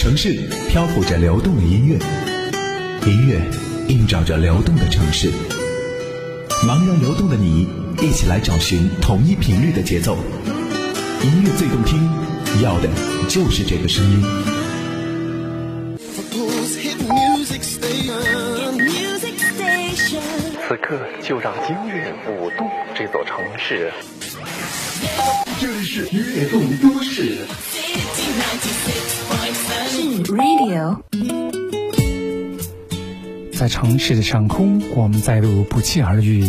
城市漂浮着流动的音乐，音乐映照着流动的城市。茫然流动的你，一起来找寻同一频率的节奏。音乐最动听，要的就是这个声音。此刻就让音乐舞动这座城市。这里是悦动都市。是 Radio，在城市的上空，我们再度不期而遇。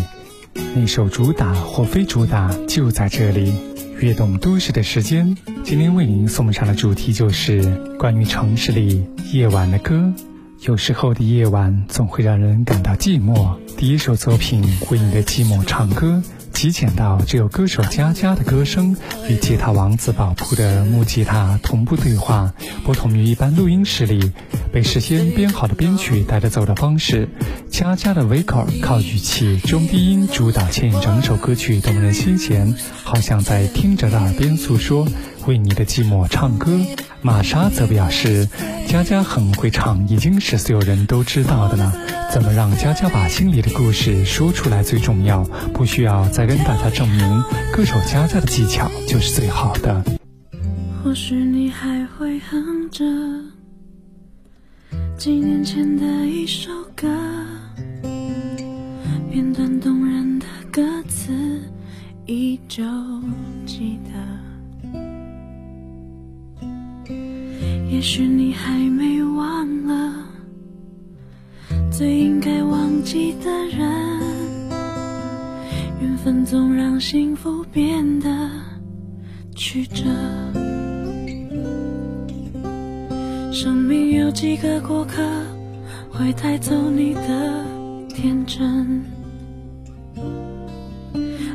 那首主打或非主打，就在这里。悦动都市的时间，今天为您送上的主题就是关于城市里夜晚的歌。有时候的夜晚总会让人感到寂寞。第一首作品为你的寂寞唱歌。极简到只有歌手佳佳的歌声与吉他王子宝铺的木吉他同步对话，不同于一般录音室里被事先编好的编曲带着走的方式。佳佳的 vocal 靠语气中低音主导牵引整首歌曲动人心弦，好像在听者的耳边诉说，为你的寂寞唱歌。玛莎则表示，佳佳很会唱，已经是所有人都知道的了。怎么让佳佳把心里的故事说出来最重要，不需要再跟大家证明，歌手佳佳的技巧就是最好的。或许你还会哼着几年前的一首歌，片段动人的歌词依旧记得。也许你还没忘了。最应该忘记的人，缘分总让幸福变得曲折。生命有几个过客，会带走你的天真。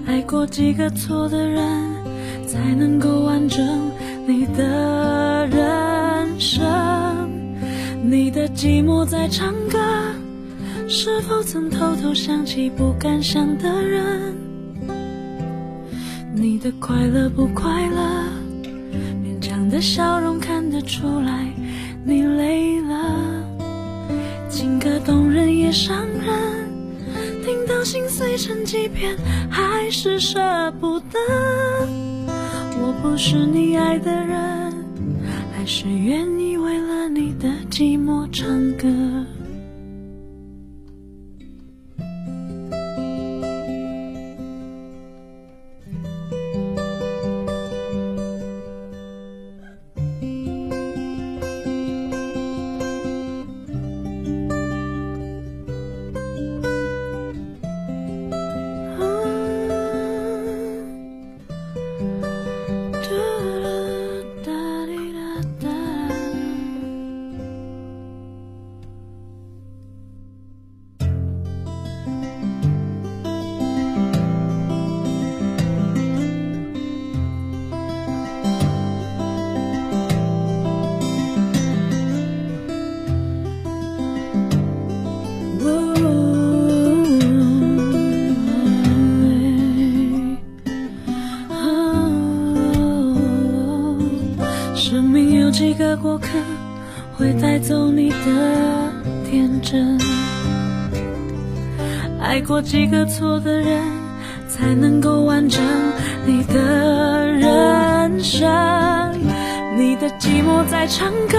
爱过几个错的人，才能够完整你的人生。你的寂寞在唱歌。是否曾偷偷想起不敢想的人？你的快乐不快乐？勉强的笑容看得出来，你累了。情歌动人也伤人，听到心碎成几片，还是舍不得。我不是你爱的人，是愿意为了你的寂寞唱歌。几个过客会带走你的天真，爱过几个错的人，才能够完整你的人生。你的寂寞在唱歌，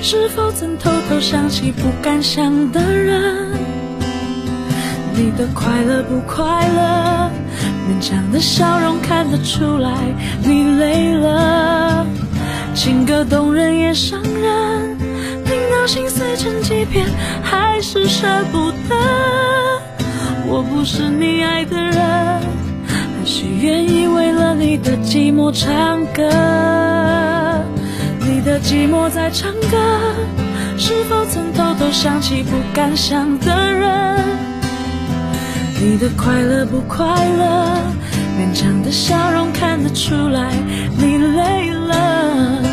是否曾偷偷想起不敢想的人？你的快乐不快乐？勉强的笑容看得出来，你累了。情歌动人也伤人，听到心碎成几片，还是舍不得。我不是你爱的人，还是愿意为了你的寂寞唱歌。你的寂寞在唱歌，是否曾偷偷想起不敢想的人？你的快乐不快乐？勉强的笑容看得出来，你累了。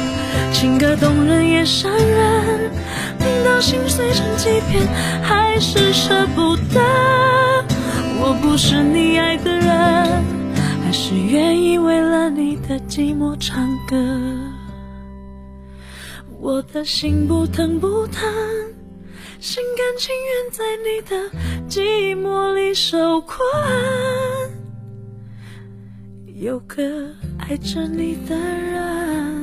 情歌动人也伤人，听到心碎成几片，还是舍不得。我不是你爱的人，还是愿意为了你的寂寞唱歌。我的心不疼不疼，心甘情愿在你的寂寞里受困。有个爱着你的人，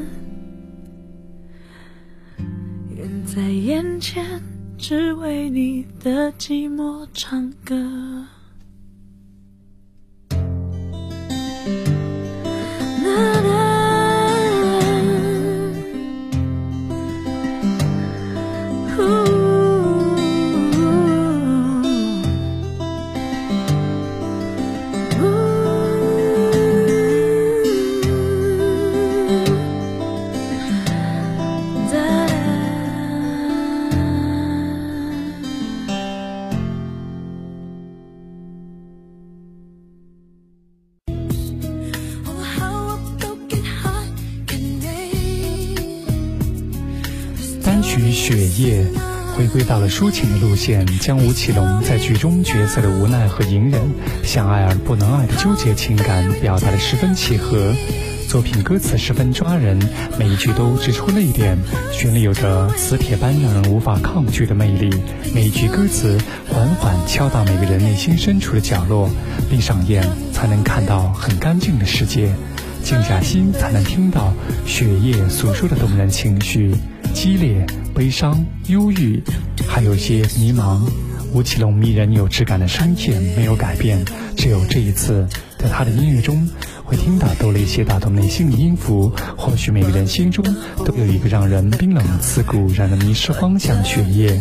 在眼前，只为你的寂寞唱歌。抒情的路线，将吴奇隆在剧中角色的无奈和隐忍、想爱而不能爱的纠结情感表达的十分契合。作品歌词十分抓人，每一句都直戳泪点，旋律有着磁铁般让人无法抗拒的魅力。每一句歌词缓缓敲打每个人内心深处的角落，闭上眼才能看到很干净的世界，静下心才能听到雪夜诉说的动人情绪，激烈。悲伤、忧郁，还有些迷茫。吴奇隆迷人有质感的声线没有改变，只有这一次，在他的音乐中会听到多了一些打动内心的音符。或许每个人心中都有一个让人冰冷刺骨、让人迷失方向的血液。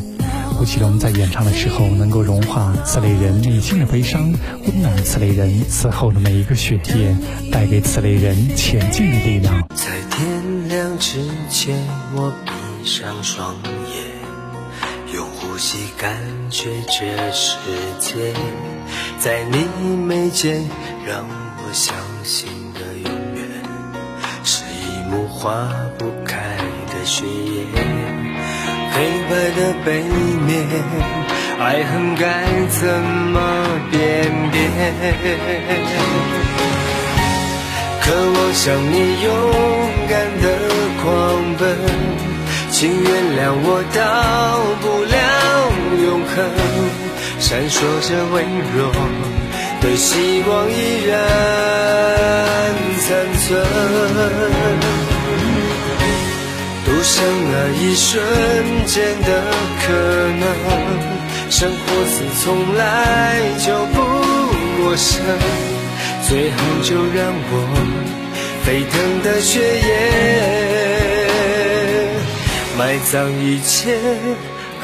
吴奇隆在演唱的时候，能够融化此类人内心的悲伤，温暖此类人此后的每一个雪夜，带给此类人前进的力量。在天亮之前，我。闭上双眼，用呼吸感觉这世界，在你眉间，让我相信的永远，是一幕化不开的血液。黑白的背面，爱恨该怎么辨别？渴望像你勇敢的狂奔。请原谅我到不了，闪烁着微弱的希望依然残存。赌上那一瞬间的可能，生活似从来就不陌生，最后就让我沸腾的血液。埋葬一切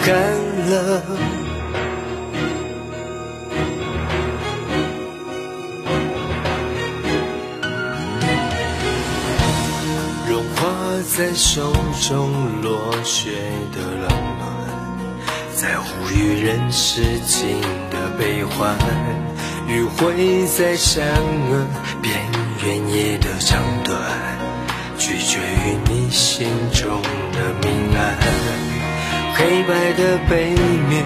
寒冷，在手中落雪的冷暖，在呼吁人世间的悲欢，余晖在善恶边缘夜的长短，拒绝于你心中。的明暗，黑白的背面，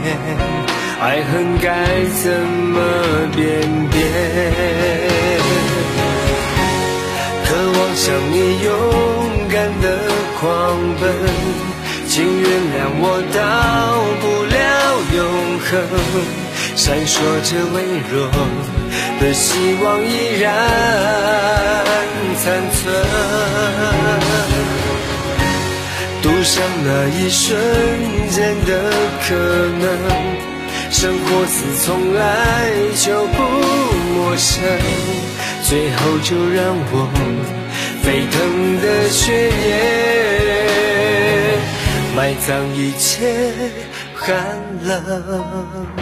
爱恨该怎么辨别？渴望像你勇我到不了永恒。闪烁着微弱的希望依然残存。赌上那一瞬间的可能，生活似从来就不陌生，最后就让我沸腾的血液埋葬一切寒冷。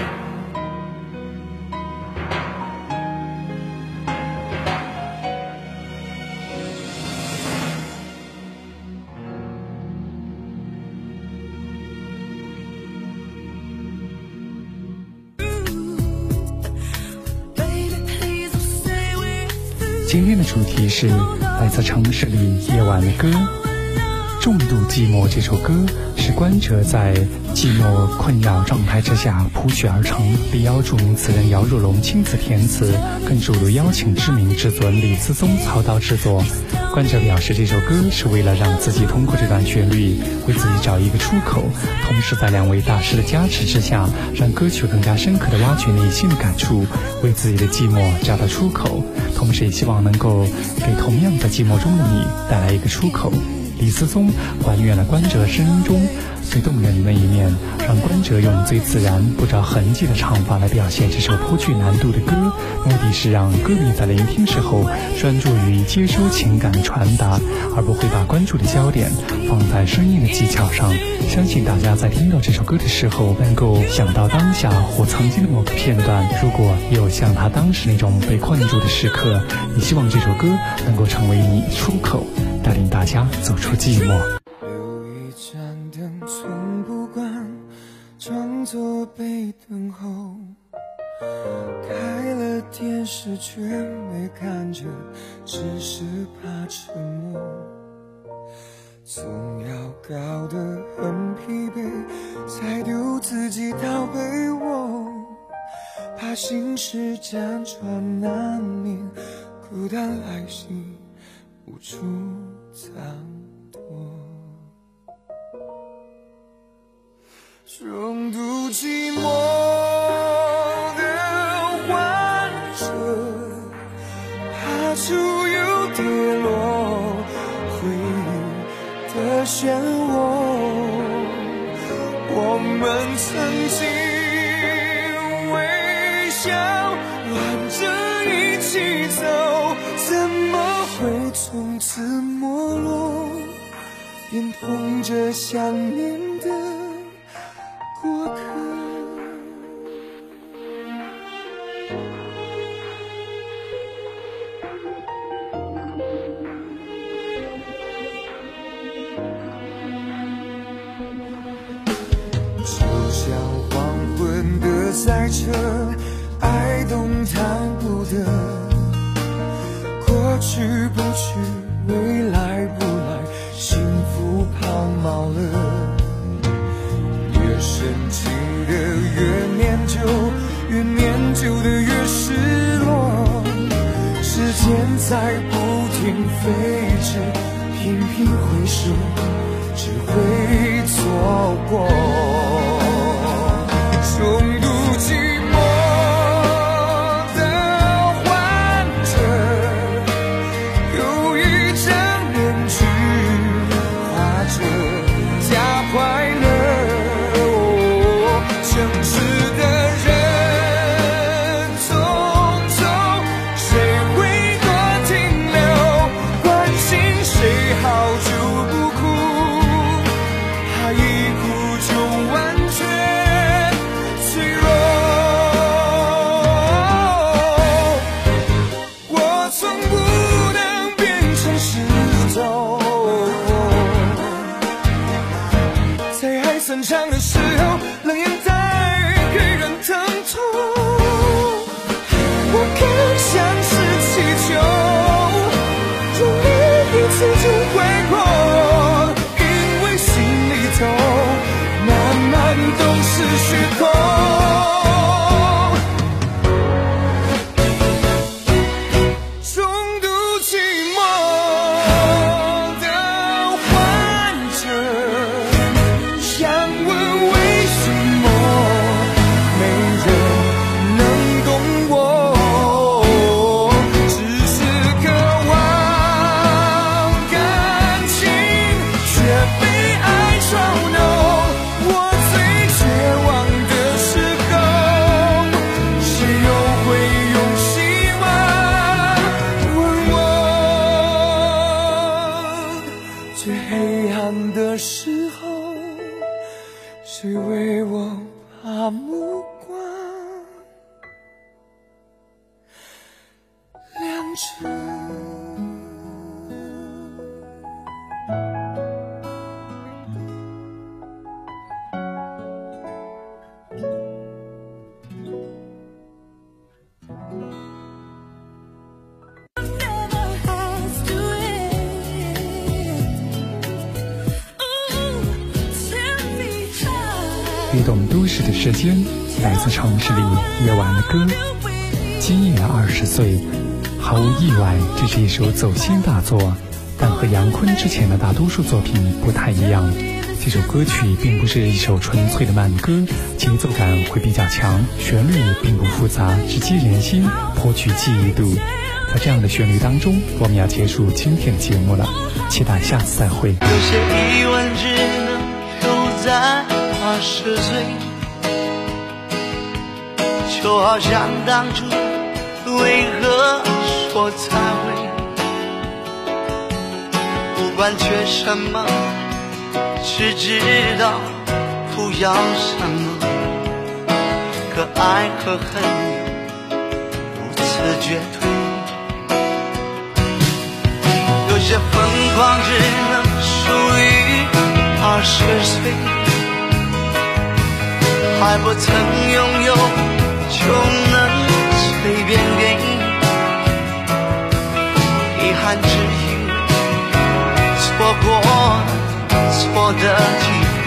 今天的主题是来自城市里夜晚的歌。重度寂寞》这首歌是关喆在寂寞困扰状态之下谱曲而成，李瑶著名词人姚若龙亲自填词，更主动邀请知名制作人李思松操刀制作。关喆表示，这首歌是为了让自己通过这段旋律为自己找一个出口，同时在两位大师的加持之下，让歌曲更加深刻地挖掘内心的感触，为自己的寂寞找到出口，同时也希望能够给同样在寂寞中的你带来一个出口。李思松还原了关喆声音中最动人的一面，让关喆用最自然、不着痕迹的唱法来表现这首颇具难度的歌，目的是让歌迷在聆听时候专注于接收情感传达，而不会把关注的焦点放在声音的技巧上。相信大家在听到这首歌的时候，能够想到当下或曾经的某个片段。如果有像他当时那种被困住的时刻，也希望这首歌能够成为你出口。带领大家走出寂寞。有一盏灯从不关，装作被等候。开了电视却没看着，只是怕沉默。总要搞得很疲惫，才丢自己到被窝。怕心事辗转难眠，孤单来袭。无处藏躲，重度寂寞的患者，怕出又跌落，回忆的漩涡。我们曾捧着想念的过客。现在不停飞驰，频频回首，只会错过。的时候，谁为我把目光亮着？间，来自城市里夜晚的歌。今夜二十岁，毫无意外，这是一首走心大作，但和杨坤之前的大多数作品不太一样。这首歌曲并不是一首纯粹的慢歌，节奏感会比较强，旋律并不复杂，直击人心，颇具记忆度。在这样的旋律当中，我们要结束今天的节目了，期待下次再会。有些疑问只能留在二十岁，就好像当初为何说再会，不管缺什么，只知道不要什么，可爱和恨如此绝对。有些疯狂只能属于二十岁，还不曾拥有就能随便给，遗憾只因为错过错的机会，